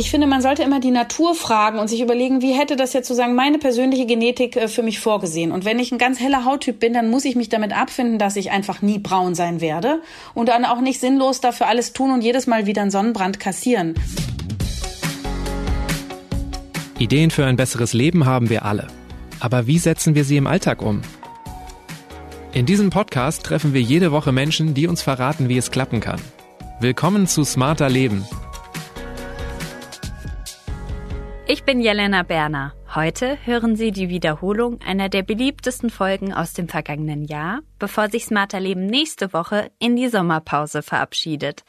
Ich finde, man sollte immer die Natur fragen und sich überlegen, wie hätte das jetzt sozusagen meine persönliche Genetik äh, für mich vorgesehen. Und wenn ich ein ganz heller Hauttyp bin, dann muss ich mich damit abfinden, dass ich einfach nie braun sein werde und dann auch nicht sinnlos dafür alles tun und jedes Mal wieder einen Sonnenbrand kassieren. Ideen für ein besseres Leben haben wir alle. Aber wie setzen wir sie im Alltag um? In diesem Podcast treffen wir jede Woche Menschen, die uns verraten, wie es klappen kann. Willkommen zu Smarter Leben Ich bin Jelena Berner. Heute hören Sie die Wiederholung einer der beliebtesten Folgen aus dem vergangenen Jahr, bevor sich Smarter Leben nächste Woche in die Sommerpause verabschiedet.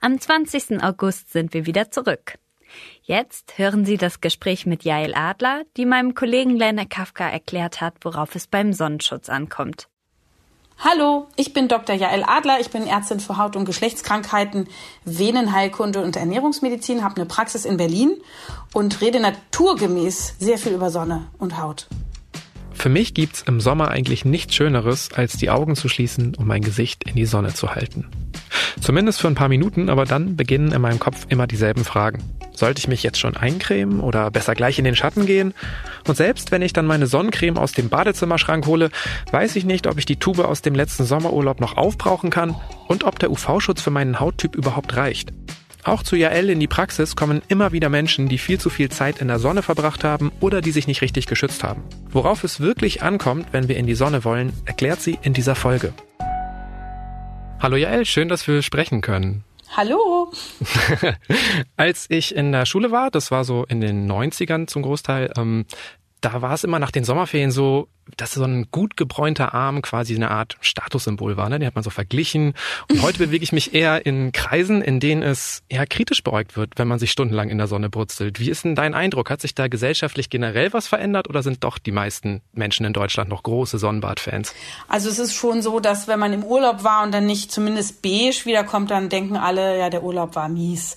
Am 20. August sind wir wieder zurück. Jetzt hören Sie das Gespräch mit Jael Adler, die meinem Kollegen Lene Kafka erklärt hat, worauf es beim Sonnenschutz ankommt. Hallo, ich bin Dr. Jael Adler. Ich bin Ärztin für Haut- und Geschlechtskrankheiten, Venenheilkunde und Ernährungsmedizin, habe eine Praxis in Berlin und rede naturgemäß sehr viel über Sonne und Haut. Für mich gibt's im Sommer eigentlich nichts Schöneres, als die Augen zu schließen, um mein Gesicht in die Sonne zu halten. Zumindest für ein paar Minuten, aber dann beginnen in meinem Kopf immer dieselben Fragen. Sollte ich mich jetzt schon eincremen oder besser gleich in den Schatten gehen? Und selbst wenn ich dann meine Sonnencreme aus dem Badezimmerschrank hole, weiß ich nicht, ob ich die Tube aus dem letzten Sommerurlaub noch aufbrauchen kann und ob der UV-Schutz für meinen Hauttyp überhaupt reicht. Auch zu Jael in die Praxis kommen immer wieder Menschen, die viel zu viel Zeit in der Sonne verbracht haben oder die sich nicht richtig geschützt haben. Worauf es wirklich ankommt, wenn wir in die Sonne wollen, erklärt sie in dieser Folge. Hallo Jael, schön, dass wir sprechen können. Hallo. Als ich in der Schule war, das war so in den 90ern zum Großteil, ähm, da war es immer nach den Sommerferien so, dass so ein gut gebräunter Arm quasi eine Art Statussymbol war. Ne? Den hat man so verglichen. Und heute bewege ich mich eher in Kreisen, in denen es eher kritisch beäugt wird, wenn man sich stundenlang in der Sonne brutzelt. Wie ist denn dein Eindruck? Hat sich da gesellschaftlich generell was verändert oder sind doch die meisten Menschen in Deutschland noch große Sonnenbadfans? Also es ist schon so, dass wenn man im Urlaub war und dann nicht zumindest beige wiederkommt, dann denken alle, ja, der Urlaub war mies.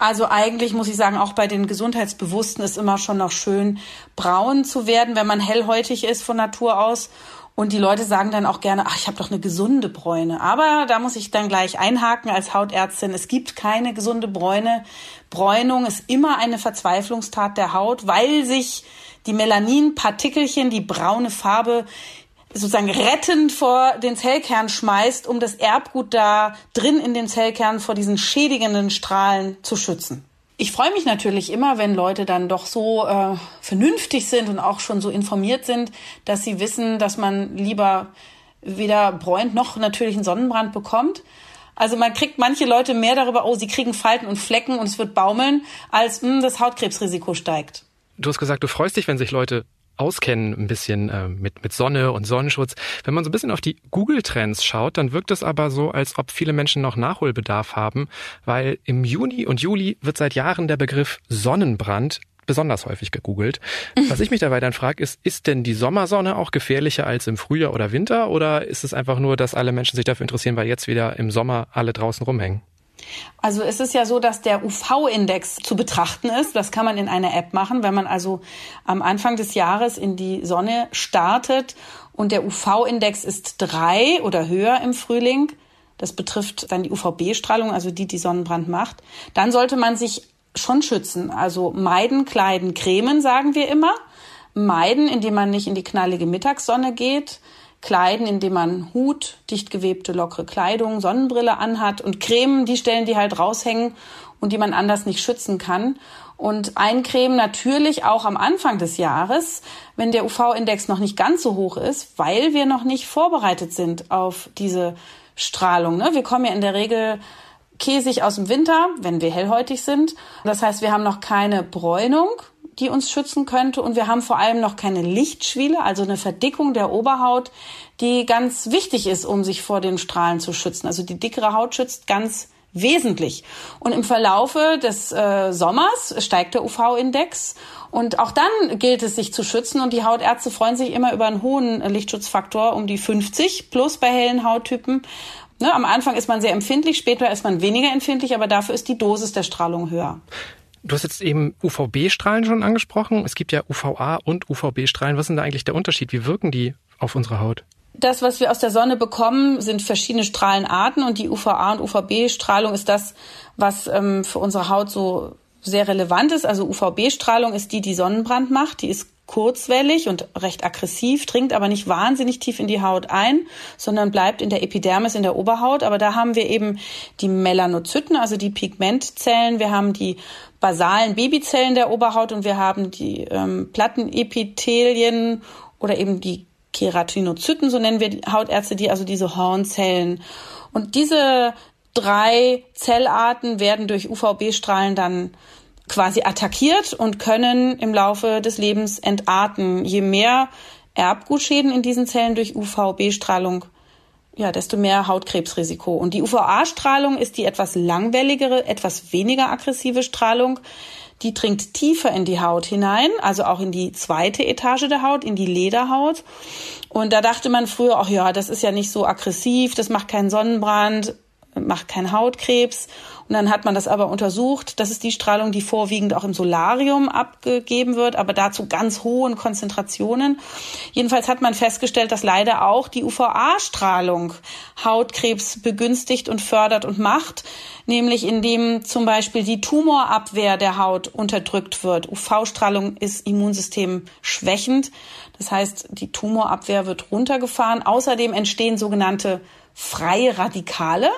Also eigentlich muss ich sagen, auch bei den Gesundheitsbewussten ist immer schon noch schön, braun zu werden, wenn man hellhäutig ist von Natur aus. Und die Leute sagen dann auch gerne, ach, ich habe doch eine gesunde Bräune. Aber da muss ich dann gleich einhaken als Hautärztin. Es gibt keine gesunde Bräune. Bräunung ist immer eine Verzweiflungstat der Haut, weil sich die Melaninpartikelchen, die braune Farbe sozusagen rettend vor den Zellkern schmeißt, um das Erbgut da drin in den Zellkern vor diesen schädigenden Strahlen zu schützen. Ich freue mich natürlich immer, wenn Leute dann doch so äh, vernünftig sind und auch schon so informiert sind, dass sie wissen, dass man lieber weder bräunt noch natürlich einen Sonnenbrand bekommt. Also man kriegt manche Leute mehr darüber, oh, sie kriegen Falten und Flecken und es wird baumeln, als mh, hm, das Hautkrebsrisiko steigt. Du hast gesagt, du freust dich, wenn sich Leute auskennen, ein bisschen äh, mit, mit Sonne und Sonnenschutz. Wenn man so ein bisschen auf die Google-Trends schaut, dann wirkt es aber so, als ob viele Menschen noch Nachholbedarf haben, weil im Juni und Juli wird seit Jahren der Begriff Sonnenbrand besonders häufig gegoogelt. Was ich mich dabei dann frage, ist, ist denn die Sommersonne auch gefährlicher als im Frühjahr oder Winter? Oder ist es einfach nur, dass alle Menschen sich dafür interessieren, weil jetzt wieder im Sommer alle draußen rumhängen? Also es ist ja so, dass der UV-Index zu betrachten ist. Das kann man in einer App machen, wenn man also am Anfang des Jahres in die Sonne startet und der UV-Index ist drei oder höher im Frühling. Das betrifft dann die UVB-Strahlung, also die, die Sonnenbrand macht. Dann sollte man sich schon schützen. Also meiden, kleiden, cremen, sagen wir immer. Meiden, indem man nicht in die knallige Mittagssonne geht kleiden, indem man Hut, dicht gewebte, lockere Kleidung, Sonnenbrille anhat und Cremen, die Stellen, die halt raushängen und die man anders nicht schützen kann. Und eincremen natürlich auch am Anfang des Jahres, wenn der UV-Index noch nicht ganz so hoch ist, weil wir noch nicht vorbereitet sind auf diese Strahlung. Ne? Wir kommen ja in der Regel käsig aus dem Winter, wenn wir hellhäutig sind. Das heißt, wir haben noch keine Bräunung, die uns schützen könnte. Und wir haben vor allem noch keine Lichtschwiele, also eine Verdickung der Oberhaut, die ganz wichtig ist, um sich vor den Strahlen zu schützen. Also die dickere Haut schützt ganz wesentlich. Und im Verlaufe des äh, Sommers steigt der UV-Index und auch dann gilt es, sich zu schützen. Und die Hautärzte freuen sich immer über einen hohen Lichtschutzfaktor um die 50 plus bei hellen Hauttypen. Ne, am Anfang ist man sehr empfindlich, später ist man weniger empfindlich, aber dafür ist die Dosis der Strahlung höher. Du hast jetzt eben UVB-Strahlen schon angesprochen. Es gibt ja UVA und UVB-Strahlen. Was ist denn da eigentlich der Unterschied? Wie wirken die auf unsere Haut? Das, was wir aus der Sonne bekommen, sind verschiedene Strahlenarten und die UVA und UVB-Strahlung ist das, was ähm, für unsere Haut so sehr relevant ist. Also UVB-Strahlung ist die, die Sonnenbrand macht. Die ist kurzwellig und recht aggressiv, dringt aber nicht wahnsinnig tief in die Haut ein, sondern bleibt in der Epidermis, in der Oberhaut. Aber da haben wir eben die Melanozyten, also die Pigmentzellen. Wir haben die basalen Babyzellen der Oberhaut und wir haben die ähm, Plattenepithelien oder eben die Keratinozyten, so nennen wir die Hautärzte die, also diese Hornzellen. Und diese drei Zellarten werden durch UVB-Strahlen dann quasi attackiert und können im Laufe des Lebens entarten. Je mehr Erbgutschäden in diesen Zellen durch UVB-Strahlung, ja, desto mehr Hautkrebsrisiko. Und die UVA-Strahlung ist die etwas langwelligere, etwas weniger aggressive Strahlung. Die dringt tiefer in die Haut hinein, also auch in die zweite Etage der Haut, in die Lederhaut. Und da dachte man früher, ach ja, das ist ja nicht so aggressiv, das macht keinen Sonnenbrand, macht keinen Hautkrebs. Und dann hat man das aber untersucht. Das ist die Strahlung, die vorwiegend auch im Solarium abgegeben wird, aber dazu ganz hohen Konzentrationen. Jedenfalls hat man festgestellt, dass leider auch die UVA-Strahlung Hautkrebs begünstigt und fördert und macht, nämlich indem zum Beispiel die Tumorabwehr der Haut unterdrückt wird. UV-Strahlung ist Immunsystem schwächend. Das heißt, die Tumorabwehr wird runtergefahren. Außerdem entstehen sogenannte freie Radikale.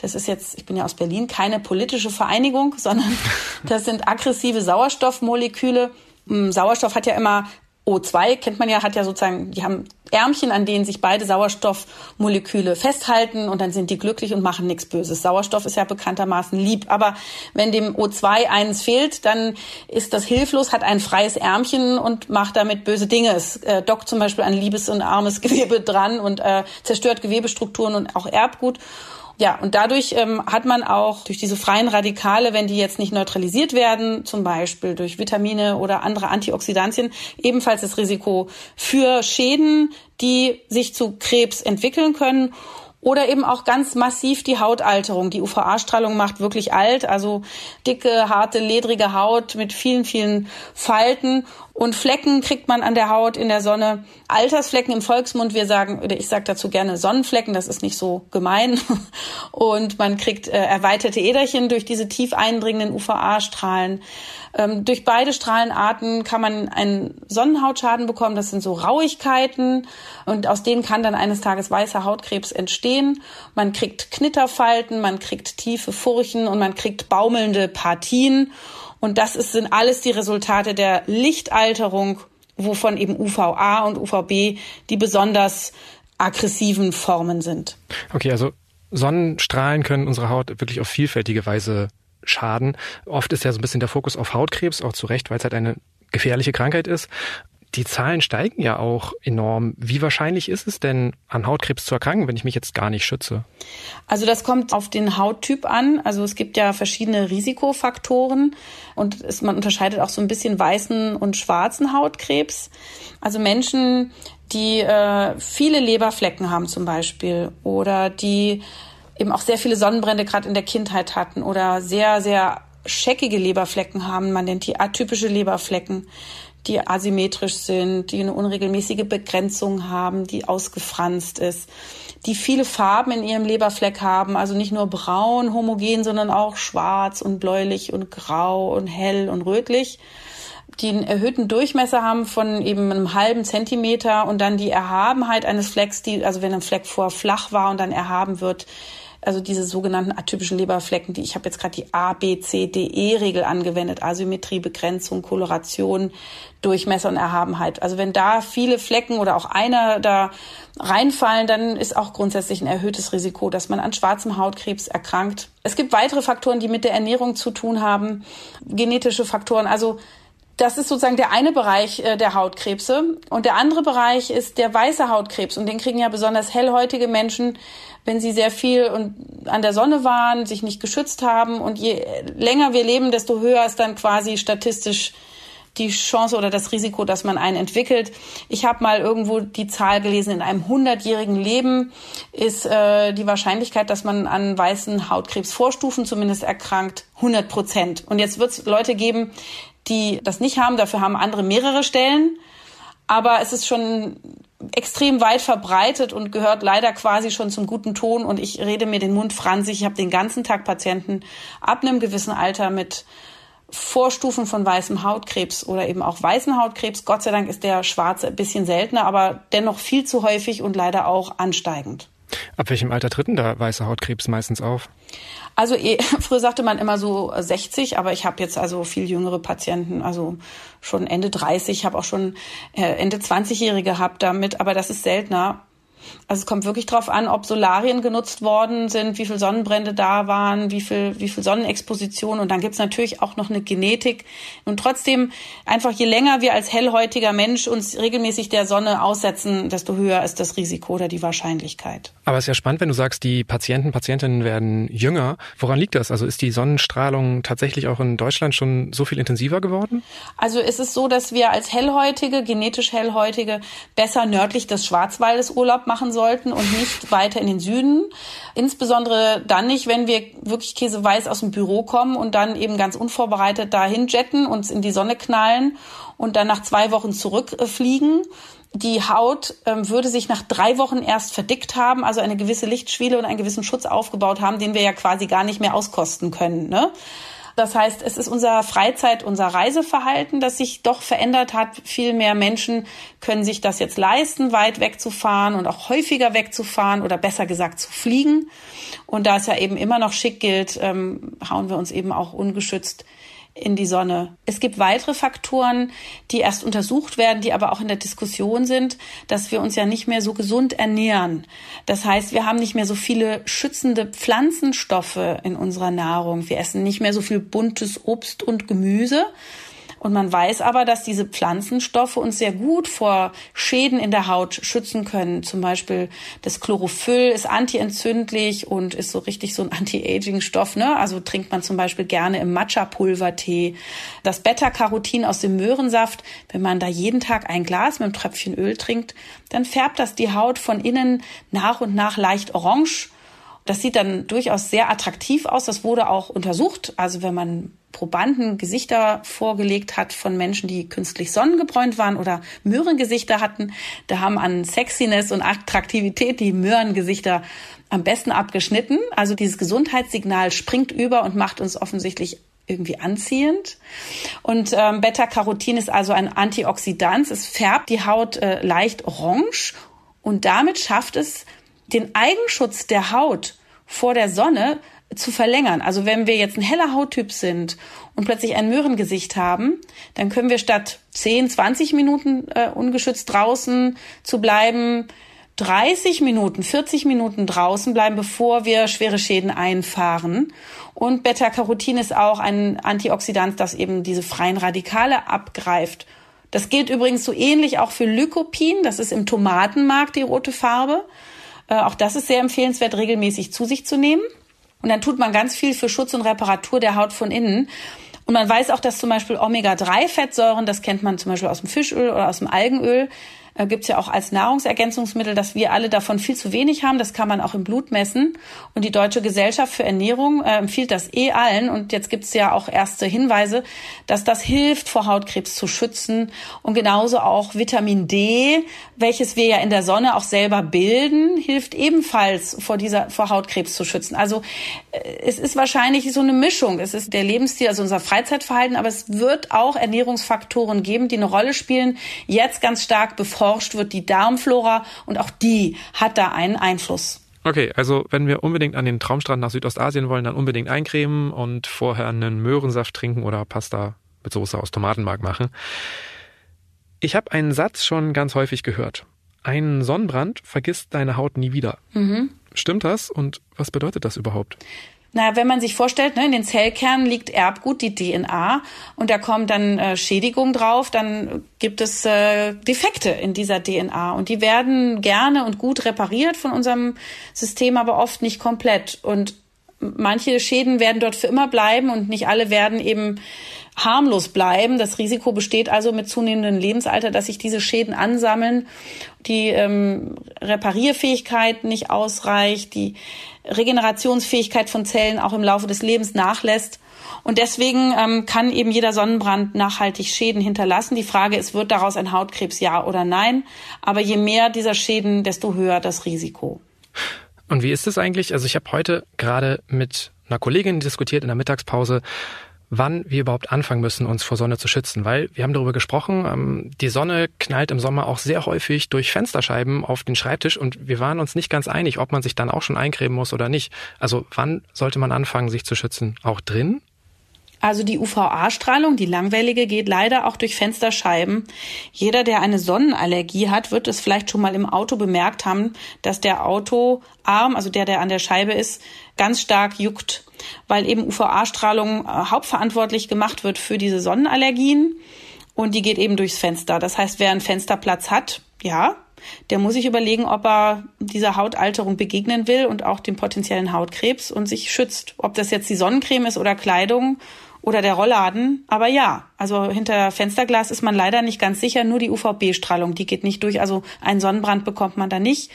Das ist jetzt, ich bin ja aus Berlin, keine politische Vereinigung, sondern das sind aggressive Sauerstoffmoleküle. Hm, Sauerstoff hat ja immer O2, kennt man ja, hat ja sozusagen, die haben Ärmchen, an denen sich beide Sauerstoffmoleküle festhalten und dann sind die glücklich und machen nichts Böses. Sauerstoff ist ja bekanntermaßen lieb, aber wenn dem O2 eines fehlt, dann ist das hilflos, hat ein freies Ärmchen und macht damit böse Dinge. Es äh, dockt zum Beispiel ein liebes und armes Gewebe dran und äh, zerstört Gewebestrukturen und auch Erbgut. Ja, und dadurch ähm, hat man auch durch diese freien Radikale, wenn die jetzt nicht neutralisiert werden, zum Beispiel durch Vitamine oder andere Antioxidantien, ebenfalls das Risiko für Schäden, die sich zu Krebs entwickeln können oder eben auch ganz massiv die Hautalterung. Die UVA-Strahlung macht wirklich alt, also dicke, harte, ledrige Haut mit vielen, vielen Falten. Und Flecken kriegt man an der Haut in der Sonne. Altersflecken im Volksmund, wir sagen, oder ich sage dazu gerne Sonnenflecken, das ist nicht so gemein. Und man kriegt äh, erweiterte Äderchen durch diese tief eindringenden UVA-Strahlen. Ähm, durch beide Strahlenarten kann man einen Sonnenhautschaden bekommen. Das sind so Rauigkeiten und aus denen kann dann eines Tages weißer Hautkrebs entstehen. Man kriegt Knitterfalten, man kriegt tiefe Furchen und man kriegt baumelnde Partien. Und das ist, sind alles die Resultate der Lichtalterung, wovon eben UVA und UVB die besonders aggressiven Formen sind. Okay, also Sonnenstrahlen können unsere Haut wirklich auf vielfältige Weise schaden. Oft ist ja so ein bisschen der Fokus auf Hautkrebs, auch zu Recht, weil es halt eine gefährliche Krankheit ist. Die Zahlen steigen ja auch enorm. Wie wahrscheinlich ist es denn, an Hautkrebs zu erkranken, wenn ich mich jetzt gar nicht schütze? Also das kommt auf den Hauttyp an. Also es gibt ja verschiedene Risikofaktoren und es, man unterscheidet auch so ein bisschen weißen und schwarzen Hautkrebs. Also Menschen, die äh, viele Leberflecken haben zum Beispiel oder die eben auch sehr viele Sonnenbrände gerade in der Kindheit hatten oder sehr, sehr scheckige Leberflecken haben. Man nennt die atypische Leberflecken die asymmetrisch sind, die eine unregelmäßige Begrenzung haben, die ausgefranst ist, die viele Farben in ihrem Leberfleck haben, also nicht nur braun, homogen, sondern auch schwarz und bläulich und grau und hell und rötlich die einen erhöhten Durchmesser haben von eben einem halben Zentimeter und dann die Erhabenheit eines Flecks, die, also wenn ein Fleck vor flach war und dann erhaben wird, also diese sogenannten atypischen Leberflecken, die ich habe jetzt gerade die A, B, C, D, E-Regel angewendet, Asymmetrie, Begrenzung, Koloration, Durchmesser und Erhabenheit. Also wenn da viele Flecken oder auch einer da reinfallen, dann ist auch grundsätzlich ein erhöhtes Risiko, dass man an schwarzem Hautkrebs erkrankt. Es gibt weitere Faktoren, die mit der Ernährung zu tun haben, genetische Faktoren. Also das ist sozusagen der eine Bereich äh, der Hautkrebse. Und der andere Bereich ist der weiße Hautkrebs. Und den kriegen ja besonders hellhäutige Menschen, wenn sie sehr viel und an der Sonne waren, sich nicht geschützt haben. Und je länger wir leben, desto höher ist dann quasi statistisch die Chance oder das Risiko, dass man einen entwickelt. Ich habe mal irgendwo die Zahl gelesen, in einem hundertjährigen Leben ist äh, die Wahrscheinlichkeit, dass man an weißen Hautkrebsvorstufen zumindest erkrankt, 100 Prozent. Und jetzt wird es Leute geben, die das nicht haben. Dafür haben andere mehrere Stellen. Aber es ist schon extrem weit verbreitet und gehört leider quasi schon zum guten Ton. Und ich rede mir den Mund franzig. Ich habe den ganzen Tag Patienten ab einem gewissen Alter mit Vorstufen von weißem Hautkrebs oder eben auch weißen Hautkrebs. Gott sei Dank ist der schwarze ein bisschen seltener, aber dennoch viel zu häufig und leider auch ansteigend. Ab welchem Alter tritt denn da weißer Hautkrebs meistens auf? Also eh, früher sagte man immer so 60, aber ich habe jetzt also viel jüngere Patienten, also schon Ende 30, habe auch schon äh, Ende 20-Jährige gehabt damit, aber das ist seltener. Also es kommt wirklich darauf an, ob Solarien genutzt worden sind, wie viel Sonnenbrände da waren, wie viel, wie viel Sonnenexposition. Und dann gibt's natürlich auch noch eine Genetik. Und trotzdem, einfach je länger wir als hellhäutiger Mensch uns regelmäßig der Sonne aussetzen, desto höher ist das Risiko oder die Wahrscheinlichkeit. Aber es ist ja spannend, wenn du sagst, die Patienten, Patientinnen werden jünger. Woran liegt das? Also ist die Sonnenstrahlung tatsächlich auch in Deutschland schon so viel intensiver geworden? Also ist es so, dass wir als Hellhäutige, genetisch Hellhäutige, besser nördlich des Schwarzwaldes Urlaub machen sollten und nicht weiter in den Süden. Insbesondere dann nicht, wenn wir wirklich käseweiß aus dem Büro kommen und dann eben ganz unvorbereitet dahin jetten, uns in die Sonne knallen und dann nach zwei Wochen zurückfliegen. Die Haut ähm, würde sich nach drei Wochen erst verdickt haben, also eine gewisse Lichtschwele und einen gewissen Schutz aufgebaut haben, den wir ja quasi gar nicht mehr auskosten können. Ne? Das heißt, es ist unser Freizeit, unser Reiseverhalten, das sich doch verändert hat. Viel mehr Menschen können sich das jetzt leisten, weit wegzufahren und auch häufiger wegzufahren oder besser gesagt zu fliegen. Und da es ja eben immer noch schick gilt, ähm, hauen wir uns eben auch ungeschützt in die Sonne. Es gibt weitere Faktoren, die erst untersucht werden, die aber auch in der Diskussion sind, dass wir uns ja nicht mehr so gesund ernähren. Das heißt, wir haben nicht mehr so viele schützende Pflanzenstoffe in unserer Nahrung. Wir essen nicht mehr so viel buntes Obst und Gemüse, und man weiß aber, dass diese Pflanzenstoffe uns sehr gut vor Schäden in der Haut schützen können. Zum Beispiel das Chlorophyll ist antientzündlich und ist so richtig so ein Anti-Aging-Stoff. Ne? Also trinkt man zum Beispiel gerne im Matcha-Pulvertee. Das Beta-Carotin aus dem Möhrensaft, wenn man da jeden Tag ein Glas mit einem Tröpfchen Öl trinkt, dann färbt das die Haut von innen nach und nach leicht orange. Das sieht dann durchaus sehr attraktiv aus. Das wurde auch untersucht. Also wenn man Probanden Gesichter vorgelegt hat von Menschen, die künstlich sonnengebräunt waren oder Möhrengesichter hatten. Da haben an Sexiness und Attraktivität die Möhrengesichter am besten abgeschnitten. Also dieses Gesundheitssignal springt über und macht uns offensichtlich irgendwie anziehend. Und ähm, Beta-Carotin ist also ein Antioxidant. Es färbt die Haut äh, leicht orange und damit schafft es, den Eigenschutz der Haut vor der Sonne zu verlängern. Also wenn wir jetzt ein heller Hauttyp sind und plötzlich ein Möhrengesicht haben, dann können wir statt 10, 20 Minuten äh, ungeschützt draußen zu bleiben, 30 Minuten, 40 Minuten draußen bleiben, bevor wir schwere Schäden einfahren. Und Beta-Carotin ist auch ein Antioxidant, das eben diese freien Radikale abgreift. Das gilt übrigens so ähnlich auch für Lycopin, das ist im Tomatenmark die rote Farbe. Äh, auch das ist sehr empfehlenswert, regelmäßig zu sich zu nehmen. Und dann tut man ganz viel für Schutz und Reparatur der Haut von innen. Und man weiß auch, dass zum Beispiel Omega-3-Fettsäuren, das kennt man zum Beispiel aus dem Fischöl oder aus dem Algenöl, äh, gibt's ja auch als Nahrungsergänzungsmittel, dass wir alle davon viel zu wenig haben. Das kann man auch im Blut messen. Und die Deutsche Gesellschaft für Ernährung äh, empfiehlt das eh allen. Und jetzt gibt's ja auch erste Hinweise, dass das hilft, vor Hautkrebs zu schützen. Und genauso auch Vitamin D, welches wir ja in der Sonne auch selber bilden, hilft ebenfalls vor dieser, vor Hautkrebs zu schützen. Also äh, es ist wahrscheinlich so eine Mischung. Es ist der Lebensstil, also unser Freizeitverhalten, aber es wird auch Ernährungsfaktoren geben, die eine Rolle spielen. Jetzt ganz stark bevor erforscht wird, die Darmflora und auch die hat da einen Einfluss. Okay, also wenn wir unbedingt an den Traumstrand nach Südostasien wollen, dann unbedingt eincremen und vorher einen Möhrensaft trinken oder Pasta mit Soße aus Tomatenmark machen. Ich habe einen Satz schon ganz häufig gehört. Ein Sonnenbrand vergisst deine Haut nie wieder. Mhm. Stimmt das und was bedeutet das überhaupt? Naja, wenn man sich vorstellt, ne, in den Zellkernen liegt Erbgut, die DNA, und da kommt dann äh, Schädigung drauf, dann gibt es äh, Defekte in dieser DNA. Und die werden gerne und gut repariert von unserem System, aber oft nicht komplett. Und manche Schäden werden dort für immer bleiben und nicht alle werden eben harmlos bleiben. Das Risiko besteht also mit zunehmendem Lebensalter, dass sich diese Schäden ansammeln, die ähm, Reparierfähigkeit nicht ausreicht, die Regenerationsfähigkeit von Zellen auch im Laufe des Lebens nachlässt. Und deswegen ähm, kann eben jeder Sonnenbrand nachhaltig Schäden hinterlassen. Die Frage ist, wird daraus ein Hautkrebs ja oder nein? Aber je mehr dieser Schäden, desto höher das Risiko. Und wie ist es eigentlich? Also ich habe heute gerade mit einer Kollegin diskutiert in der Mittagspause, wann wir überhaupt anfangen müssen, uns vor Sonne zu schützen, weil wir haben darüber gesprochen, ähm, die Sonne knallt im Sommer auch sehr häufig durch Fensterscheiben auf den Schreibtisch und wir waren uns nicht ganz einig, ob man sich dann auch schon eincremen muss oder nicht. Also wann sollte man anfangen, sich zu schützen? Auch drin? Also die UVA-Strahlung, die langwellige, geht leider auch durch Fensterscheiben. Jeder, der eine Sonnenallergie hat, wird es vielleicht schon mal im Auto bemerkt haben, dass der Autoarm, also der, der an der Scheibe ist, ganz stark juckt, weil eben UVA-Strahlung äh, hauptverantwortlich gemacht wird für diese Sonnenallergien und die geht eben durchs Fenster. Das heißt, wer einen Fensterplatz hat, ja, der muss sich überlegen, ob er dieser Hautalterung begegnen will und auch dem potenziellen Hautkrebs und sich schützt. Ob das jetzt die Sonnencreme ist oder Kleidung oder der Rollladen. Aber ja, also hinter Fensterglas ist man leider nicht ganz sicher. Nur die UVB-Strahlung, die geht nicht durch. Also einen Sonnenbrand bekommt man da nicht.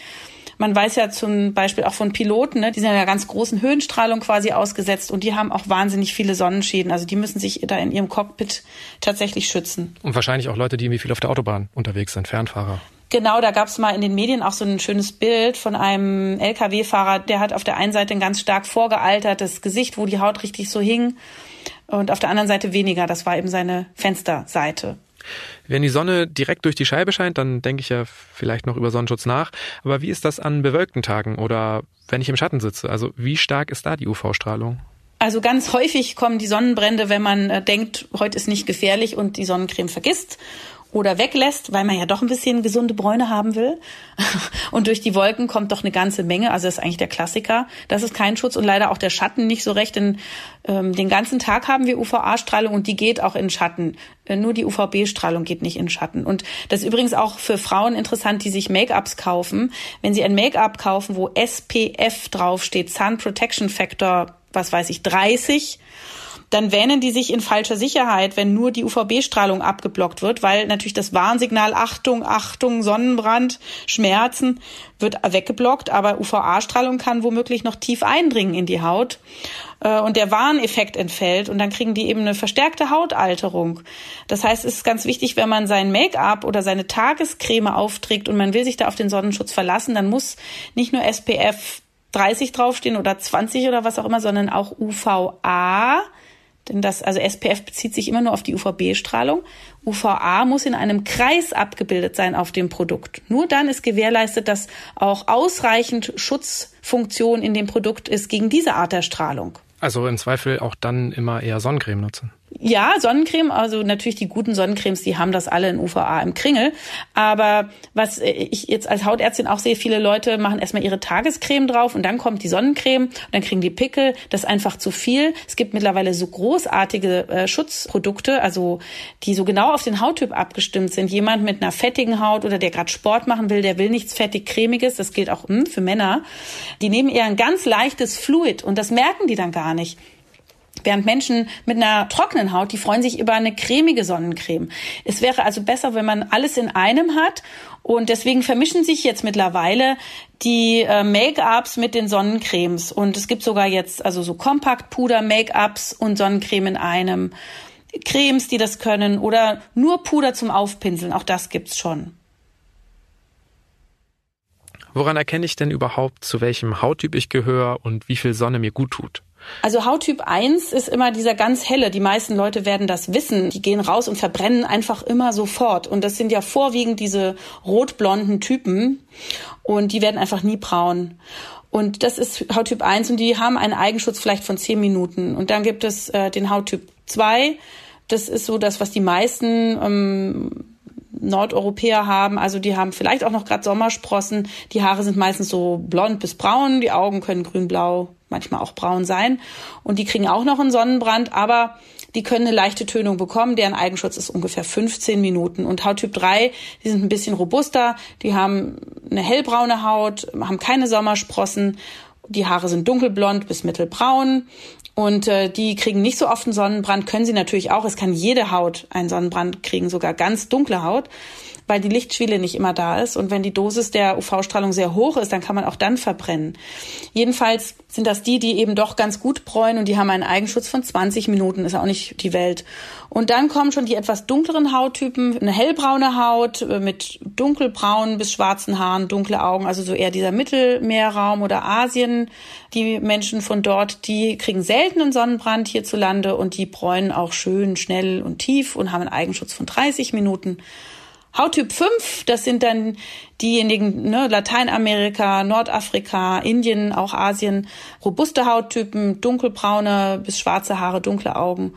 Man weiß ja zum Beispiel auch von Piloten, ne, die sind ja ganz großen Höhenstrahlung quasi ausgesetzt und die haben auch wahnsinnig viele Sonnenschäden. Also die müssen sich da in ihrem Cockpit tatsächlich schützen. Und wahrscheinlich auch Leute, die irgendwie viel auf der Autobahn unterwegs sind, Fernfahrer. Genau, da gab es mal in den Medien auch so ein schönes Bild von einem Lkw-Fahrer, der hat auf der einen Seite ein ganz stark vorgealtertes Gesicht, wo die Haut richtig so hing und auf der anderen Seite weniger. Das war eben seine Fensterseite. Wenn die Sonne direkt durch die Scheibe scheint, dann denke ich ja vielleicht noch über Sonnenschutz nach. Aber wie ist das an bewölkten Tagen oder wenn ich im Schatten sitze? Also wie stark ist da die UV-Strahlung? Also ganz häufig kommen die Sonnenbrände, wenn man äh, denkt, heute ist nicht gefährlich und die Sonnencreme vergisst oder weglässt, weil man ja doch ein bisschen gesunde Bräune haben will. Und durch die Wolken kommt doch eine ganze Menge. Also das ist eigentlich der Klassiker. Das ist kein Schutz und leider auch der Schatten nicht so recht. Denn ähm, den ganzen Tag haben wir UVA-Strahlung und die geht auch in Schatten. Äh, nur die UVB-Strahlung geht nicht in Schatten. Und das ist übrigens auch für Frauen interessant, die sich Make-ups kaufen. Wenn sie ein Make-up kaufen, wo SPF draufsteht, Sun Protection Factor, was weiß ich, 30, dann wähnen die sich in falscher Sicherheit, wenn nur die UVB-Strahlung abgeblockt wird, weil natürlich das Warnsignal Achtung, Achtung, Sonnenbrand, Schmerzen wird weggeblockt, aber UVA-Strahlung kann womöglich noch tief eindringen in die Haut äh, und der Warneffekt entfällt und dann kriegen die eben eine verstärkte Hautalterung. Das heißt, es ist ganz wichtig, wenn man sein Make-up oder seine Tagescreme aufträgt und man will sich da auf den Sonnenschutz verlassen, dann muss nicht nur SPF 30 draufstehen oder 20 oder was auch immer, sondern auch UVA denn das, also SPF bezieht sich immer nur auf die UVB-Strahlung. UVA muss in einem Kreis abgebildet sein auf dem Produkt. Nur dann ist gewährleistet, dass auch ausreichend Schutzfunktion in dem Produkt ist gegen diese Art der Strahlung. Also im Zweifel auch dann immer eher Sonnencreme nutzen. Ja, Sonnencreme, also natürlich die guten Sonnencremes, die haben das alle in UVA im Kringel. Aber was ich jetzt als Hautärztin auch sehe, viele Leute machen erstmal ihre Tagescreme drauf und dann kommt die Sonnencreme und dann kriegen die Pickel. Das ist einfach zu viel. Es gibt mittlerweile so großartige äh, Schutzprodukte, also die so genau auf den Hauttyp abgestimmt sind. Jemand mit einer fettigen Haut oder der gerade Sport machen will, der will nichts fettig cremiges. Das gilt auch hm, für Männer. Die nehmen eher ein ganz leichtes Fluid und das merken die dann gar nicht. Während Menschen mit einer trockenen Haut, die freuen sich über eine cremige Sonnencreme. Es wäre also besser, wenn man alles in einem hat. Und deswegen vermischen sich jetzt mittlerweile die äh, Make-ups mit den Sonnencremes. Und es gibt sogar jetzt also so Kompaktpuder-Make-ups und Sonnencreme in einem. Cremes, die das können oder nur Puder zum Aufpinseln. Auch das gibt's schon. Woran erkenne ich denn überhaupt, zu welchem Hauttyp ich gehöre und wie viel Sonne mir gut tut? Also Hauttyp 1 ist immer dieser ganz helle. Die meisten Leute werden das wissen. Die gehen raus und verbrennen einfach immer sofort. Und das sind ja vorwiegend diese rotblonden Typen. Und die werden einfach nie braun. Und das ist Hauttyp 1 und die haben einen Eigenschutz vielleicht von 10 Minuten. Und dann gibt es äh, den Hauttyp 2. Das ist so das, was die meisten ähm, Nordeuropäer haben. Also die haben vielleicht auch noch gerade Sommersprossen. Die Haare sind meistens so blond bis braun. Die Augen können grün-blau manchmal auch braun sein. Und die kriegen auch noch einen Sonnenbrand, aber die können eine leichte Tönung bekommen. Deren Eigenschutz ist ungefähr 15 Minuten. Und Hauttyp 3, die sind ein bisschen robuster. Die haben eine hellbraune Haut, haben keine Sommersprossen. Die Haare sind dunkelblond bis mittelbraun. Und äh, die kriegen nicht so oft einen Sonnenbrand, können sie natürlich auch. Es kann jede Haut einen Sonnenbrand kriegen, sogar ganz dunkle Haut weil die Lichtschwelle nicht immer da ist. Und wenn die Dosis der UV-Strahlung sehr hoch ist, dann kann man auch dann verbrennen. Jedenfalls sind das die, die eben doch ganz gut bräunen und die haben einen Eigenschutz von 20 Minuten, ist auch nicht die Welt. Und dann kommen schon die etwas dunkleren Hauttypen, eine hellbraune Haut äh, mit dunkelbraunen bis schwarzen Haaren, dunkle Augen, also so eher dieser Mittelmeerraum oder Asien. Die Menschen von dort, die kriegen selten seltenen Sonnenbrand hierzulande und die bräunen auch schön schnell und tief und haben einen Eigenschutz von 30 Minuten. Hauttyp 5, das sind dann diejenigen, ne, Lateinamerika, Nordafrika, Indien, auch Asien, robuste Hauttypen, dunkelbraune bis schwarze Haare, dunkle Augen.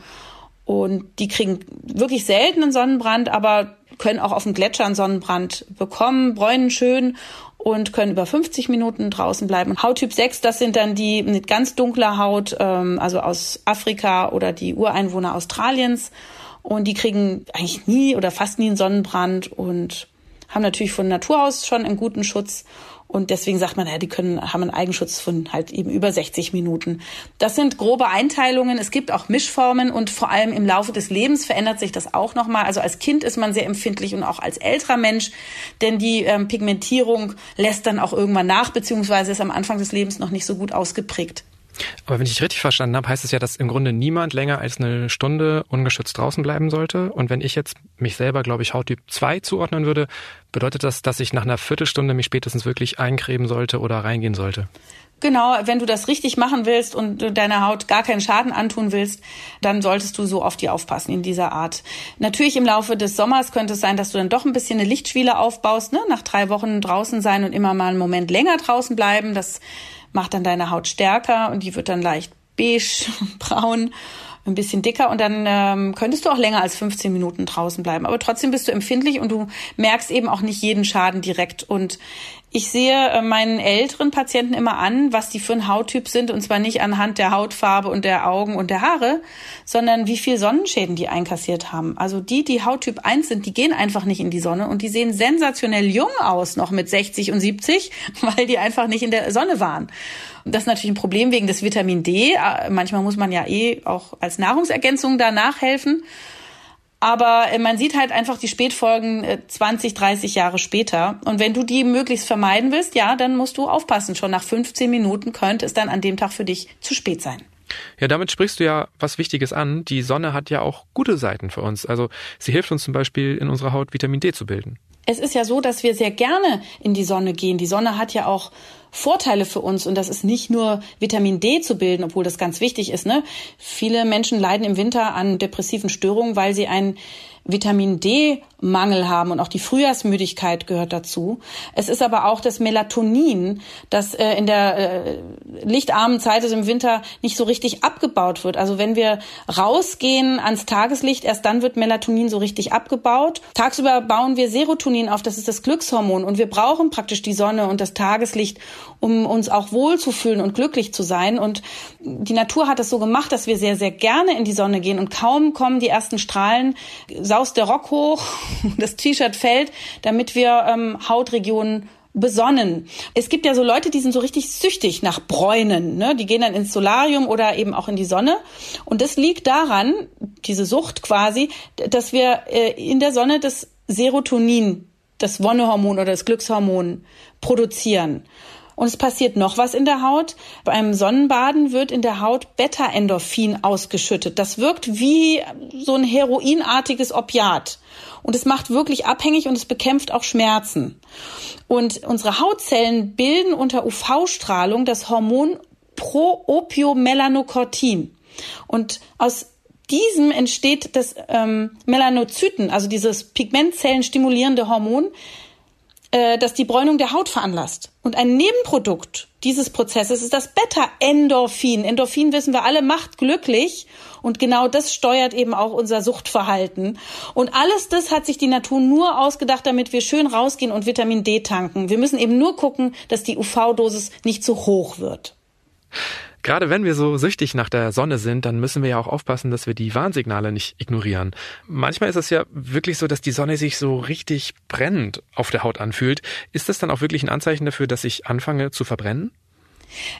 Und die kriegen wirklich seltenen Sonnenbrand, aber können auch auf dem Gletscher einen Sonnenbrand bekommen, bräunen schön und können über 50 Minuten draußen bleiben. Hauttyp 6, das sind dann die mit ganz dunkler Haut, ähm, also aus Afrika oder die Ureinwohner Australiens. Und die kriegen eigentlich nie oder fast nie einen Sonnenbrand und haben natürlich von Natur aus schon einen guten Schutz. Und deswegen sagt man, ja, die können, haben einen Eigenschutz von halt eben über 60 Minuten. Das sind grobe Einteilungen. Es gibt auch Mischformen und vor allem im Laufe des Lebens verändert sich das auch nochmal. Also als Kind ist man sehr empfindlich und auch als älterer Mensch, denn die ähm, Pigmentierung lässt dann auch irgendwann nach, beziehungsweise ist am Anfang des Lebens noch nicht so gut ausgeprägt. Aber wenn ich richtig verstanden habe, heißt es ja, dass im Grunde niemand länger als eine Stunde ungeschützt draußen bleiben sollte. Und wenn ich jetzt mich selber, glaube ich, Hauttyp 2 zuordnen würde, bedeutet das, dass ich nach einer Viertelstunde mich spätestens wirklich eincremen sollte oder reingehen sollte? Genau, wenn du das richtig machen willst und deiner Haut gar keinen Schaden antun willst, dann solltest du so auf die aufpassen in dieser Art. Natürlich im Laufe des Sommers könnte es sein, dass du dann doch ein bisschen eine Lichtschwiele aufbaust, ne? nach drei Wochen draußen sein und immer mal einen Moment länger draußen bleiben. Das macht dann deine Haut stärker und die wird dann leicht beige, braun, ein bisschen dicker und dann ähm, könntest du auch länger als 15 Minuten draußen bleiben. Aber trotzdem bist du empfindlich und du merkst eben auch nicht jeden Schaden direkt. Und ich sehe äh, meinen älteren Patienten immer an, was die für ein Hauttyp sind und zwar nicht anhand der Hautfarbe und der Augen und der Haare, sondern wie viel Sonnenschäden die einkassiert haben. Also die, die Hauttyp 1 sind, die gehen einfach nicht in die Sonne und die sehen sensationell jung aus, noch mit 60 und 70, weil die einfach nicht in der Sonne waren. Das ist natürlich ein Problem wegen des Vitamin D. Äh, manchmal muss man ja eh auch als Nahrungsergänzung da nachhelfen. Aber äh, man sieht halt einfach die Spätfolgen 20, äh, 30 Jahre später. Und wenn du die möglichst vermeiden willst, ja, dann musst du aufpassen. Schon nach 15 Minuten könnte es dann an dem Tag für dich zu spät sein. Ja, damit sprichst du ja was Wichtiges an. Die Sonne hat ja auch gute Seiten für uns. Also sie hilft uns zum Beispiel in unserer Haut Vitamin D zu bilden. Es ist ja so, dass wir sehr gerne in die Sonne gehen. Die Sonne hat ja auch Vorteile für uns und das ist nicht nur Vitamin D zu bilden, obwohl das ganz wichtig ist. Ne? Viele Menschen leiden im Winter an depressiven Störungen, weil sie ein Vitamin D-Mangel haben und auch die Frühjahrsmüdigkeit gehört dazu. Es ist aber auch das Melatonin, das äh, in der äh, lichtarmen Zeit, also im Winter, nicht so richtig abgebaut wird. Also wenn wir rausgehen ans Tageslicht, erst dann wird Melatonin so richtig abgebaut. Tagsüber bauen wir Serotonin auf, das ist das Glückshormon und wir brauchen praktisch die Sonne und das Tageslicht, um uns auch wohlzufühlen und glücklich zu sein. Und die Natur hat es so gemacht, dass wir sehr, sehr gerne in die Sonne gehen und kaum kommen die ersten Strahlen, saust der Rock hoch, das T-Shirt fällt, damit wir ähm, Hautregionen besonnen. Es gibt ja so Leute, die sind so richtig süchtig nach Bräunen. Ne? Die gehen dann ins Solarium oder eben auch in die Sonne. Und das liegt daran, diese Sucht quasi, dass wir äh, in der Sonne das Serotonin, das Wonnehormon oder das Glückshormon produzieren. Und es passiert noch was in der Haut. Beim Sonnenbaden wird in der Haut Beta-Endorphin ausgeschüttet. Das wirkt wie so ein heroinartiges Opiat. Und es macht wirklich abhängig und es bekämpft auch Schmerzen. Und unsere Hautzellen bilden unter UV-Strahlung das Hormon Proopiomelanocortin. Und aus diesem entsteht das ähm, Melanozyten, also dieses Pigmentzellen stimulierende Hormon, das die Bräunung der Haut veranlasst. Und ein Nebenprodukt dieses Prozesses ist das Beta-Endorphin. Endorphin wissen wir alle macht glücklich und genau das steuert eben auch unser Suchtverhalten. Und alles das hat sich die Natur nur ausgedacht, damit wir schön rausgehen und Vitamin D tanken. Wir müssen eben nur gucken, dass die UV-Dosis nicht zu hoch wird. Gerade wenn wir so süchtig nach der Sonne sind, dann müssen wir ja auch aufpassen, dass wir die Warnsignale nicht ignorieren. Manchmal ist es ja wirklich so, dass die Sonne sich so richtig brennend auf der Haut anfühlt. Ist das dann auch wirklich ein Anzeichen dafür, dass ich anfange zu verbrennen?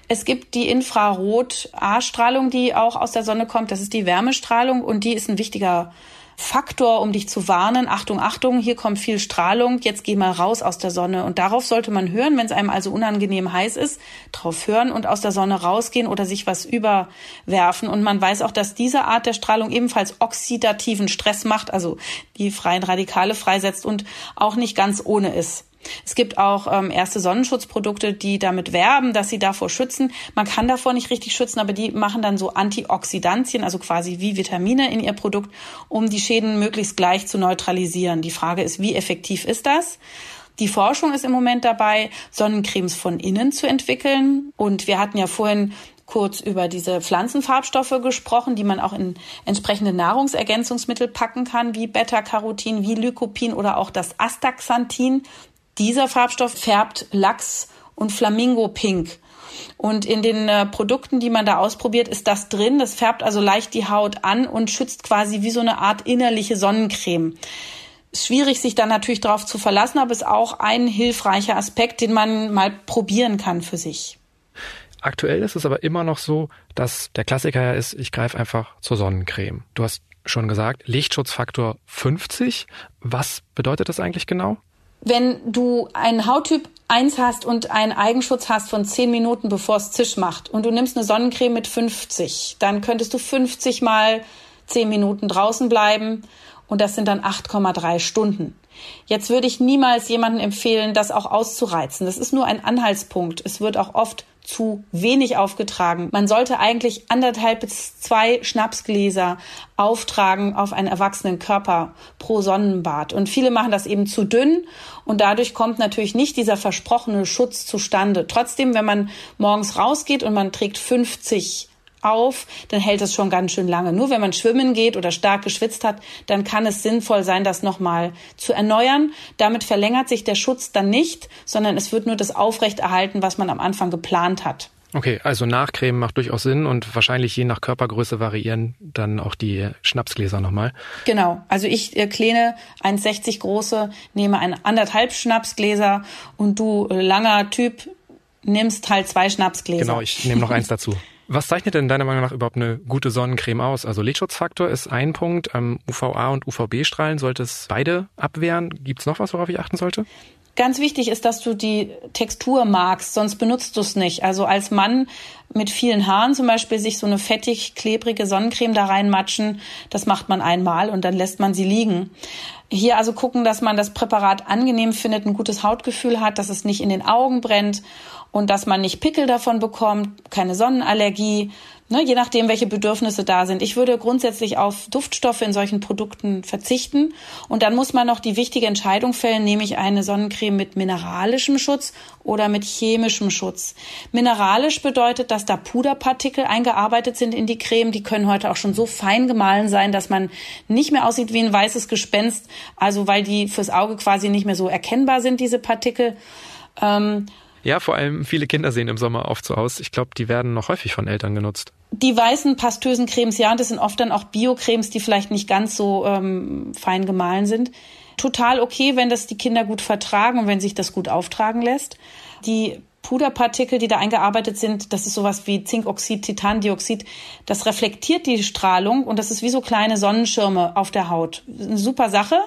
Es gibt die Infrarot-A-Strahlung, die auch aus der Sonne kommt. Das ist die Wärmestrahlung und die ist ein wichtiger Faktor, um dich zu warnen. Achtung, Achtung, hier kommt viel Strahlung, jetzt geh mal raus aus der Sonne. Und darauf sollte man hören, wenn es einem also unangenehm heiß ist, drauf hören und aus der Sonne rausgehen oder sich was überwerfen. Und man weiß auch, dass diese Art der Strahlung ebenfalls oxidativen Stress macht, also die freien Radikale freisetzt und auch nicht ganz ohne ist. Es gibt auch ähm, erste Sonnenschutzprodukte, die damit werben, dass sie davor schützen. Man kann davor nicht richtig schützen, aber die machen dann so Antioxidantien, also quasi wie Vitamine in ihr Produkt, um die Schäden möglichst gleich zu neutralisieren. Die Frage ist, wie effektiv ist das? Die Forschung ist im Moment dabei, Sonnencremes von innen zu entwickeln. Und wir hatten ja vorhin kurz über diese Pflanzenfarbstoffe gesprochen, die man auch in entsprechende Nahrungsergänzungsmittel packen kann, wie Beta-Carotin, wie Lycopin oder auch das Astaxanthin. Dieser Farbstoff färbt Lachs und Flamingo pink. Und in den äh, Produkten, die man da ausprobiert, ist das drin. Das färbt also leicht die Haut an und schützt quasi wie so eine Art innerliche Sonnencreme. Schwierig, sich da natürlich darauf zu verlassen, aber ist auch ein hilfreicher Aspekt, den man mal probieren kann für sich. Aktuell ist es aber immer noch so, dass der Klassiker ja ist, ich greife einfach zur Sonnencreme. Du hast schon gesagt, Lichtschutzfaktor 50. Was bedeutet das eigentlich genau? Wenn du einen Hauttyp 1 hast und einen Eigenschutz hast von 10 Minuten, bevor es Zisch macht und du nimmst eine Sonnencreme mit 50, dann könntest du 50 mal 10 Minuten draußen bleiben und das sind dann 8,3 Stunden. Jetzt würde ich niemals jemandem empfehlen, das auch auszureizen. Das ist nur ein Anhaltspunkt. Es wird auch oft zu wenig aufgetragen. Man sollte eigentlich anderthalb bis zwei Schnapsgläser auftragen auf einen erwachsenen Körper pro Sonnenbad. Und viele machen das eben zu dünn und dadurch kommt natürlich nicht dieser versprochene Schutz zustande. Trotzdem, wenn man morgens rausgeht und man trägt 50 auf, dann hält es schon ganz schön lange. Nur wenn man schwimmen geht oder stark geschwitzt hat, dann kann es sinnvoll sein, das nochmal zu erneuern. Damit verlängert sich der Schutz dann nicht, sondern es wird nur das aufrechterhalten, was man am Anfang geplant hat. Okay, also Nachcremen macht durchaus Sinn und wahrscheinlich je nach Körpergröße variieren dann auch die Schnapsgläser nochmal. Genau, also ich äh, kleine 1,60 große, nehme ein anderthalb Schnapsgläser und du äh, langer Typ nimmst halt zwei Schnapsgläser. Genau, ich nehme noch eins dazu. Was zeichnet denn deiner Meinung nach überhaupt eine gute Sonnencreme aus? Also Lichtschutzfaktor ist ein Punkt. Ähm, UVA und UVB-Strahlen sollte es beide abwehren. Gibt es noch was, worauf ich achten sollte? Ganz wichtig ist, dass du die Textur magst, sonst benutzt du es nicht. Also als Mann mit vielen Haaren zum Beispiel sich so eine fettig, klebrige Sonnencreme da reinmatschen, das macht man einmal und dann lässt man sie liegen. Hier also gucken, dass man das Präparat angenehm findet, ein gutes Hautgefühl hat, dass es nicht in den Augen brennt und dass man nicht Pickel davon bekommt, keine Sonnenallergie, ne, je nachdem, welche Bedürfnisse da sind. Ich würde grundsätzlich auf Duftstoffe in solchen Produkten verzichten. Und dann muss man noch die wichtige Entscheidung fällen, nehme ich eine Sonnencreme mit mineralischem Schutz oder mit chemischem Schutz. Mineralisch bedeutet, dass da Puderpartikel eingearbeitet sind in die Creme. Die können heute auch schon so fein gemahlen sein, dass man nicht mehr aussieht wie ein weißes Gespenst. Also weil die fürs Auge quasi nicht mehr so erkennbar sind, diese Partikel. Ähm, ja, vor allem viele Kinder sehen im Sommer oft so aus. Ich glaube, die werden noch häufig von Eltern genutzt. Die weißen pastösen Cremes, ja, und das sind oft dann auch Bio-Cremes, die vielleicht nicht ganz so ähm, fein gemahlen sind. Total okay, wenn das die Kinder gut vertragen und wenn sich das gut auftragen lässt. Die Puderpartikel, die da eingearbeitet sind, das ist sowas wie Zinkoxid, Titandioxid, das reflektiert die Strahlung und das ist wie so kleine Sonnenschirme auf der Haut. Eine super Sache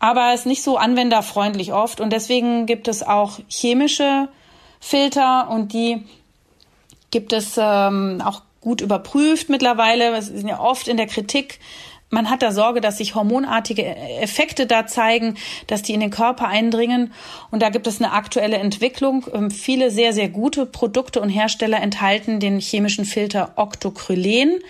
aber ist nicht so anwenderfreundlich oft. Und deswegen gibt es auch chemische Filter und die gibt es ähm, auch gut überprüft mittlerweile. Wir sind ja oft in der Kritik. Man hat da Sorge, dass sich hormonartige Effekte da zeigen, dass die in den Körper eindringen. Und da gibt es eine aktuelle Entwicklung. Ähm, viele sehr, sehr gute Produkte und Hersteller enthalten den chemischen Filter Octocrylen.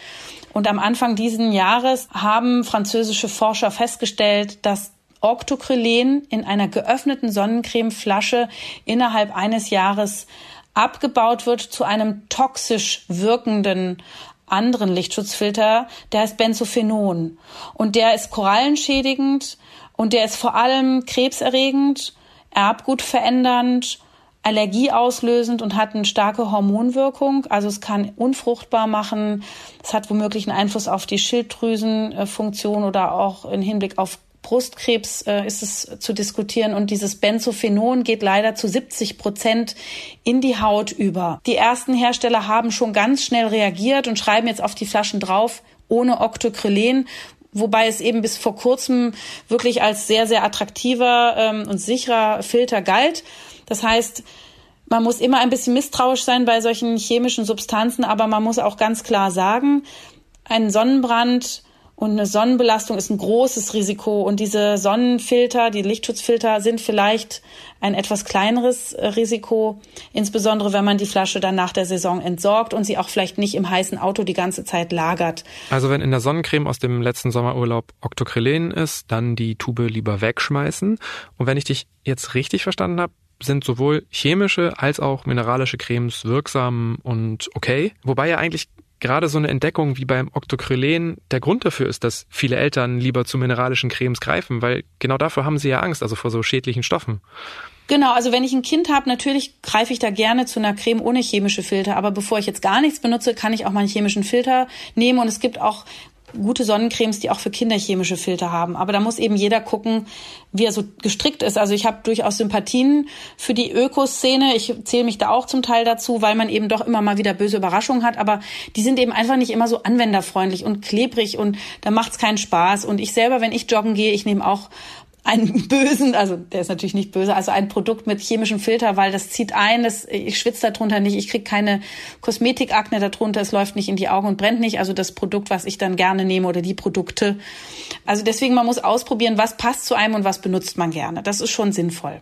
Und am Anfang diesen Jahres haben französische Forscher festgestellt, dass Octocrylen in einer geöffneten Sonnencremeflasche innerhalb eines Jahres abgebaut wird zu einem toxisch wirkenden anderen Lichtschutzfilter, der heißt Benzophenon. Und der ist korallenschädigend und der ist vor allem krebserregend, erbgutverändernd, allergieauslösend und hat eine starke Hormonwirkung. Also es kann unfruchtbar machen. Es hat womöglich einen Einfluss auf die Schilddrüsenfunktion oder auch im Hinblick auf Brustkrebs äh, ist es zu diskutieren und dieses Benzophenon geht leider zu 70 Prozent in die Haut über. Die ersten Hersteller haben schon ganz schnell reagiert und schreiben jetzt auf die Flaschen drauf ohne Octocrylen, wobei es eben bis vor kurzem wirklich als sehr, sehr attraktiver ähm, und sicherer Filter galt. Das heißt, man muss immer ein bisschen misstrauisch sein bei solchen chemischen Substanzen, aber man muss auch ganz klar sagen, ein Sonnenbrand und eine Sonnenbelastung ist ein großes Risiko. Und diese Sonnenfilter, die Lichtschutzfilter sind vielleicht ein etwas kleineres äh, Risiko, insbesondere wenn man die Flasche dann nach der Saison entsorgt und sie auch vielleicht nicht im heißen Auto die ganze Zeit lagert. Also wenn in der Sonnencreme aus dem letzten Sommerurlaub Octocryllen ist, dann die Tube lieber wegschmeißen. Und wenn ich dich jetzt richtig verstanden habe, sind sowohl chemische als auch mineralische Cremes wirksam und okay. Wobei ja eigentlich gerade so eine Entdeckung wie beim Octocrylen der Grund dafür ist, dass viele Eltern lieber zu mineralischen Cremes greifen, weil genau dafür haben sie ja Angst, also vor so schädlichen Stoffen. Genau, also wenn ich ein Kind habe, natürlich greife ich da gerne zu einer Creme ohne chemische Filter. Aber bevor ich jetzt gar nichts benutze, kann ich auch mal einen chemischen Filter nehmen. Und es gibt auch gute Sonnencremes, die auch für Kinder chemische Filter haben. Aber da muss eben jeder gucken, wie er so gestrickt ist. Also ich habe durchaus Sympathien für die Ökoszene. Ich zähle mich da auch zum Teil dazu, weil man eben doch immer mal wieder böse Überraschungen hat. Aber die sind eben einfach nicht immer so anwenderfreundlich und klebrig und da macht es keinen Spaß. Und ich selber, wenn ich joggen gehe, ich nehme auch einen bösen, also der ist natürlich nicht böse, also ein Produkt mit chemischem Filter, weil das zieht ein, das, ich schwitze darunter nicht, ich kriege keine Kosmetikakne darunter, es läuft nicht in die Augen und brennt nicht, also das Produkt, was ich dann gerne nehme oder die Produkte. Also deswegen, man muss ausprobieren, was passt zu einem und was benutzt man gerne. Das ist schon sinnvoll.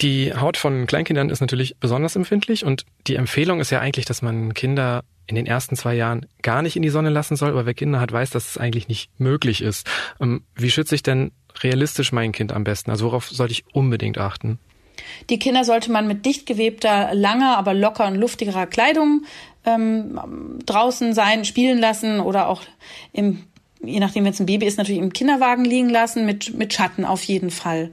Die Haut von Kleinkindern ist natürlich besonders empfindlich und die Empfehlung ist ja eigentlich, dass man Kinder in den ersten zwei Jahren gar nicht in die Sonne lassen soll, aber wer Kinder hat, weiß, dass es eigentlich nicht möglich ist. Ähm, wie schütze ich denn realistisch mein Kind am besten? Also worauf sollte ich unbedingt achten? Die Kinder sollte man mit dicht gewebter, langer, aber locker und luftigerer Kleidung ähm, draußen sein, spielen lassen oder auch im, je nachdem, wenn es ein Baby ist, natürlich im Kinderwagen liegen lassen, mit, mit Schatten auf jeden Fall.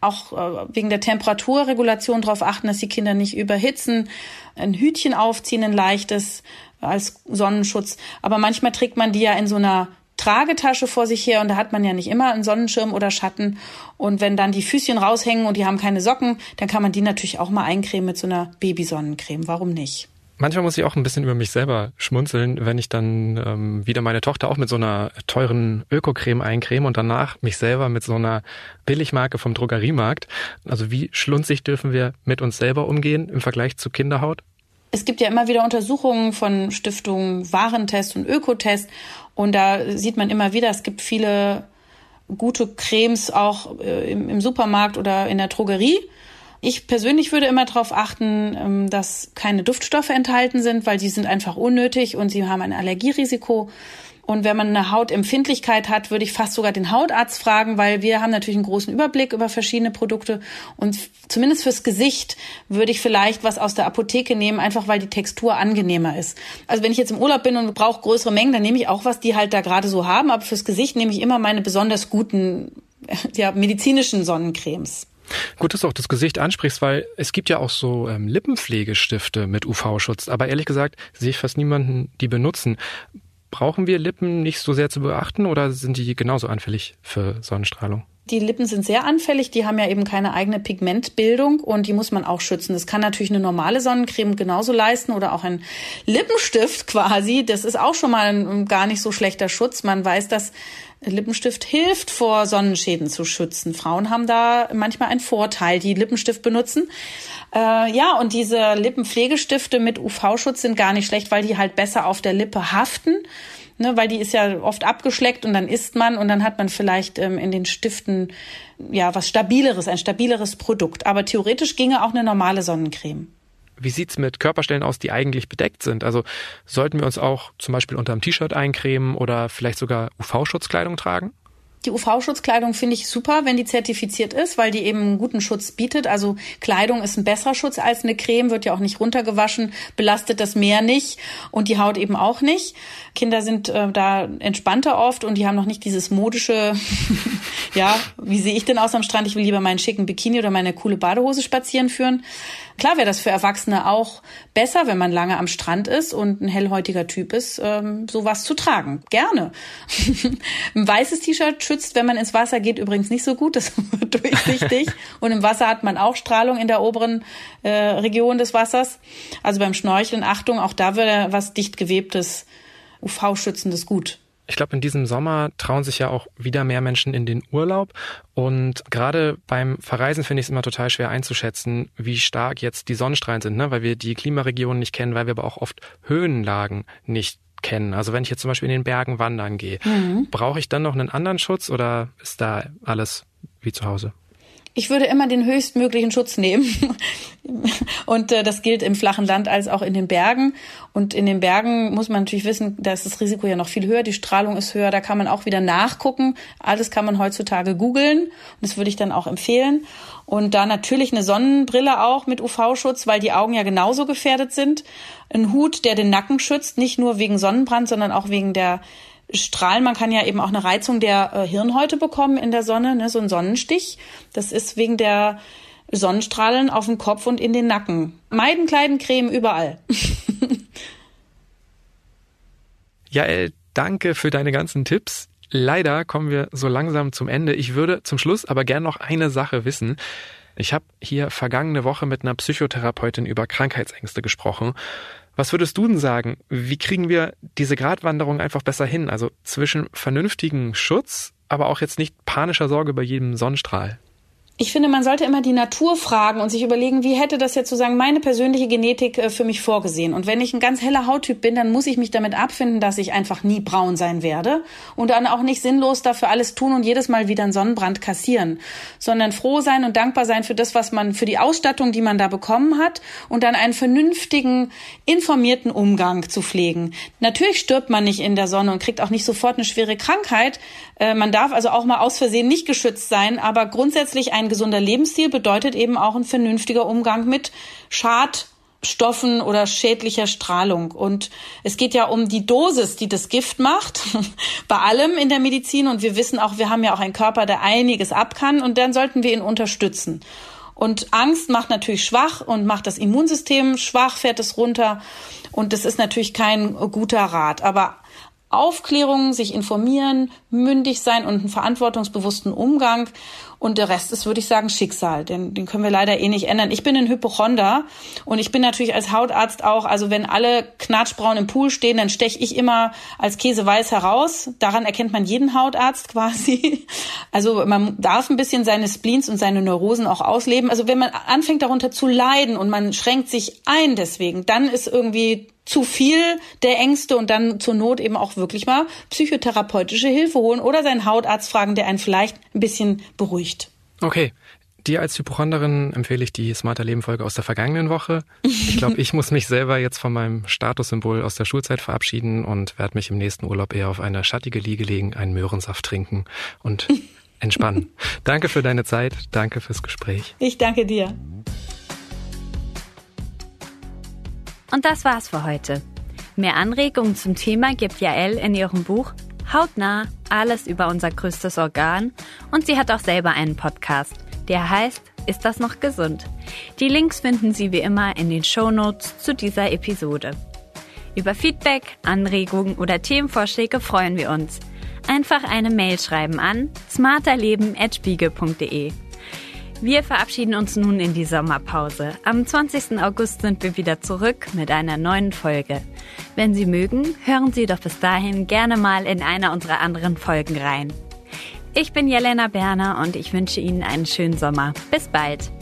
Auch äh, wegen der Temperaturregulation darauf achten, dass die Kinder nicht überhitzen, ein Hütchen aufziehen, ein leichtes als Sonnenschutz. Aber manchmal trägt man die ja in so einer Tragetasche vor sich her und da hat man ja nicht immer einen Sonnenschirm oder Schatten. Und wenn dann die Füßchen raushängen und die haben keine Socken, dann kann man die natürlich auch mal eincremen mit so einer Babysonnencreme. Warum nicht? Manchmal muss ich auch ein bisschen über mich selber schmunzeln, wenn ich dann ähm, wieder meine Tochter auch mit so einer teuren Ökocreme eincreme und danach mich selber mit so einer Billigmarke vom Drogeriemarkt. Also wie schlunzig dürfen wir mit uns selber umgehen im Vergleich zu Kinderhaut? Es gibt ja immer wieder Untersuchungen von Stiftungen Warentest und Ökotest und da sieht man immer wieder, es gibt viele gute Cremes auch äh, im, im, Supermarkt oder in der Drogerie. Ich persönlich würde immer darauf achten, ähm, dass keine Duftstoffe enthalten sind, weil die sind einfach unnötig und sie haben ein Allergierisiko. Und wenn man eine Hautempfindlichkeit hat, würde ich fast sogar den Hautarzt fragen, weil wir haben natürlich einen großen Überblick über verschiedene Produkte. Und zumindest fürs Gesicht würde ich vielleicht was aus der Apotheke nehmen, einfach weil die Textur angenehmer ist. Also wenn ich jetzt im Urlaub bin und brauche größere Mengen, dann nehme ich auch was, die halt da gerade so haben. Aber fürs Gesicht nehme ich immer meine besonders guten, ja, medizinischen Sonnencremes. Gut, dass du auch das Gesicht ansprichst, weil es gibt ja auch so ähm, Lippenpflegestifte mit UV-Schutz. Aber ehrlich gesagt sehe ich fast niemanden, die benutzen. Brauchen wir Lippen nicht so sehr zu beachten oder sind die genauso anfällig für Sonnenstrahlung? Die Lippen sind sehr anfällig, die haben ja eben keine eigene Pigmentbildung und die muss man auch schützen. Das kann natürlich eine normale Sonnencreme genauso leisten oder auch ein Lippenstift quasi. Das ist auch schon mal ein gar nicht so schlechter Schutz. Man weiß, dass Lippenstift hilft, vor Sonnenschäden zu schützen. Frauen haben da manchmal einen Vorteil, die Lippenstift benutzen. Äh, ja, und diese Lippenpflegestifte mit UV-Schutz sind gar nicht schlecht, weil die halt besser auf der Lippe haften. Ne, weil die ist ja oft abgeschleckt und dann isst man und dann hat man vielleicht ähm, in den Stiften ja was stabileres, ein stabileres Produkt. Aber theoretisch ginge auch eine normale Sonnencreme. Wie sieht's mit Körperstellen aus, die eigentlich bedeckt sind? Also sollten wir uns auch zum Beispiel unter dem T-Shirt eincremen oder vielleicht sogar UV-Schutzkleidung tragen? Die UV-Schutzkleidung finde ich super, wenn die zertifiziert ist, weil die eben einen guten Schutz bietet. Also Kleidung ist ein besserer Schutz als eine Creme, wird ja auch nicht runtergewaschen, belastet das Meer nicht und die Haut eben auch nicht. Kinder sind äh, da entspannter oft und die haben noch nicht dieses modische, ja, wie sehe ich denn aus am Strand? Ich will lieber meinen schicken Bikini oder meine coole Badehose spazieren führen. Klar wäre das für Erwachsene auch besser, wenn man lange am Strand ist und ein hellhäutiger Typ ist, ähm, sowas zu tragen. Gerne. ein weißes T-Shirt schützt, wenn man ins Wasser geht, übrigens nicht so gut. Das wird durchsichtig. und im Wasser hat man auch Strahlung in der oberen äh, Region des Wassers. Also beim Schnorcheln, Achtung, auch da würde was dicht gewebtes, UV-schützendes gut Ich glaube, in diesem Sommer trauen sich ja auch wieder mehr Menschen in den Urlaub. Und gerade beim Verreisen finde ich es immer total schwer einzuschätzen, wie stark jetzt die Sonnenstrahlen sind, ne? weil wir die Klimaregionen nicht kennen, weil wir aber auch oft Höhenlagen nicht kennen. Also wenn ich jetzt zum Beispiel in den Bergen wandern gehe, mhm. brauche ich dann noch einen anderen Schutz oder ist da alles wie zu Hause? Ich würde immer den höchstmöglichen Schutz nehmen. Und äh, das gilt im flachen Land als auch in den Bergen. Und in den Bergen muss man natürlich wissen, da ist das Risiko ja noch viel höher, die Strahlung ist höher, da kann man auch wieder nachgucken. Alles kann man heutzutage googeln. Und das würde ich dann auch empfehlen. Und da natürlich eine Sonnenbrille auch mit UV-Schutz, weil die Augen ja genauso gefährdet sind. Ein Hut, der den Nacken schützt, nicht nur wegen Sonnenbrand, sondern auch wegen der Strahlen. Man kann ja eben auch eine Reizung der äh, Hirnhäute bekommen in der Sonne, ne, so ein Sonnenstich. Das ist wegen der Sonnenstrahlen auf dem Kopf und in den Nacken. Meiden, Kleiden, Creme, überall. ja, äh, danke für deine ganzen Tipps. Leider kommen wir so langsam zum Ende. Ich würde zum Schluss aber gern noch eine Sache wissen. Ich habe hier vergangene Woche mit einer Psychotherapeutin über Krankheitsängste gesprochen was würdest du denn sagen? Wie kriegen wir diese Gratwanderung einfach besser hin? Also zwischen vernünftigen Schutz, aber auch jetzt nicht panischer Sorge bei jedem Sonnenstrahl ich finde, man sollte immer die Natur fragen und sich überlegen, wie hätte das jetzt sozusagen meine persönliche Genetik äh, für mich vorgesehen. Und wenn ich ein ganz heller Hauttyp bin, dann muss ich mich damit abfinden, dass ich einfach nie braun sein werde und dann auch nicht sinnlos dafür alles tun und jedes Mal wieder einen Sonnenbrand kassieren, sondern froh sein und dankbar sein für das, was man, für die Ausstattung, die man da bekommen hat und dann einen vernünftigen, informierten Umgang zu pflegen. Natürlich stirbt man nicht in der Sonne und kriegt auch nicht sofort eine schwere Krankheit. Äh, man darf also auch mal aus Versehen nicht geschützt sein, aber grundsätzlich ein gesunder Lebensstil bedeutet eben auch ein vernünftiger Umgang mit Schadstoffen oder schädlicher Strahlung. Und es geht ja um die Dosis, die das Gift macht, bei allem in der Medizin. Und wir wissen auch, wir haben ja auch einen Körper, der einiges ab kann und dann sollten wir ihn unterstützen. Und Angst macht natürlich schwach und macht das Immunsystem schwach, fährt es runter. Und das ist natürlich kein guter Rat. Aber Aufklärung, sich informieren, mündig sein und einen verantwortungsbewussten Umgang. Und der Rest ist, würde ich sagen, Schicksal. Denn den können wir leider eh nicht ändern. Ich bin ein Hypochonder und ich bin natürlich als Hautarzt auch, also wenn alle knatschbraun im Pool stehen, dann steche ich immer als Käseweiß heraus. Daran erkennt man jeden Hautarzt quasi. Also man darf ein bisschen seine Spleens und seine Neurosen auch ausleben. Also wenn man anfängt darunter zu leiden und man schränkt sich ein deswegen, dann ist irgendwie zu viel der Ängste und dann zur Not eben auch wirklich mal psychotherapeutische Hilfe holen oder seinen Hautarzt fragen, der einen vielleicht ein bisschen beruhigt. Okay. Dir als Hypochonderin empfehle ich die Smarter Leben Folge aus der vergangenen Woche. Ich glaube, ich muss mich selber jetzt von meinem Statussymbol aus der Schulzeit verabschieden und werde mich im nächsten Urlaub eher auf eine schattige Liege legen, einen Möhrensaft trinken und entspannen. danke für deine Zeit, danke fürs Gespräch. Ich danke dir. Und das war's für heute. Mehr Anregungen zum Thema gibt Jael in ihrem Buch Hautnah, alles über unser größtes Organ und sie hat auch selber einen Podcast, der heißt Ist das noch gesund? Die Links finden Sie wie immer in den Shownotes zu dieser Episode. Über Feedback, Anregungen oder Themenvorschläge freuen wir uns. Einfach eine Mail schreiben an smarterleben.spiegel.de. Wir verabschieden uns nun in die Sommerpause. Am 20. August sind wir wieder zurück mit einer neuen Folge. Wenn Sie mögen, hören Sie doch bis dahin gerne mal in einer unserer anderen Folgen rein. Ich bin Jelena Berner und ich wünsche Ihnen einen schönen Sommer. Bis bald.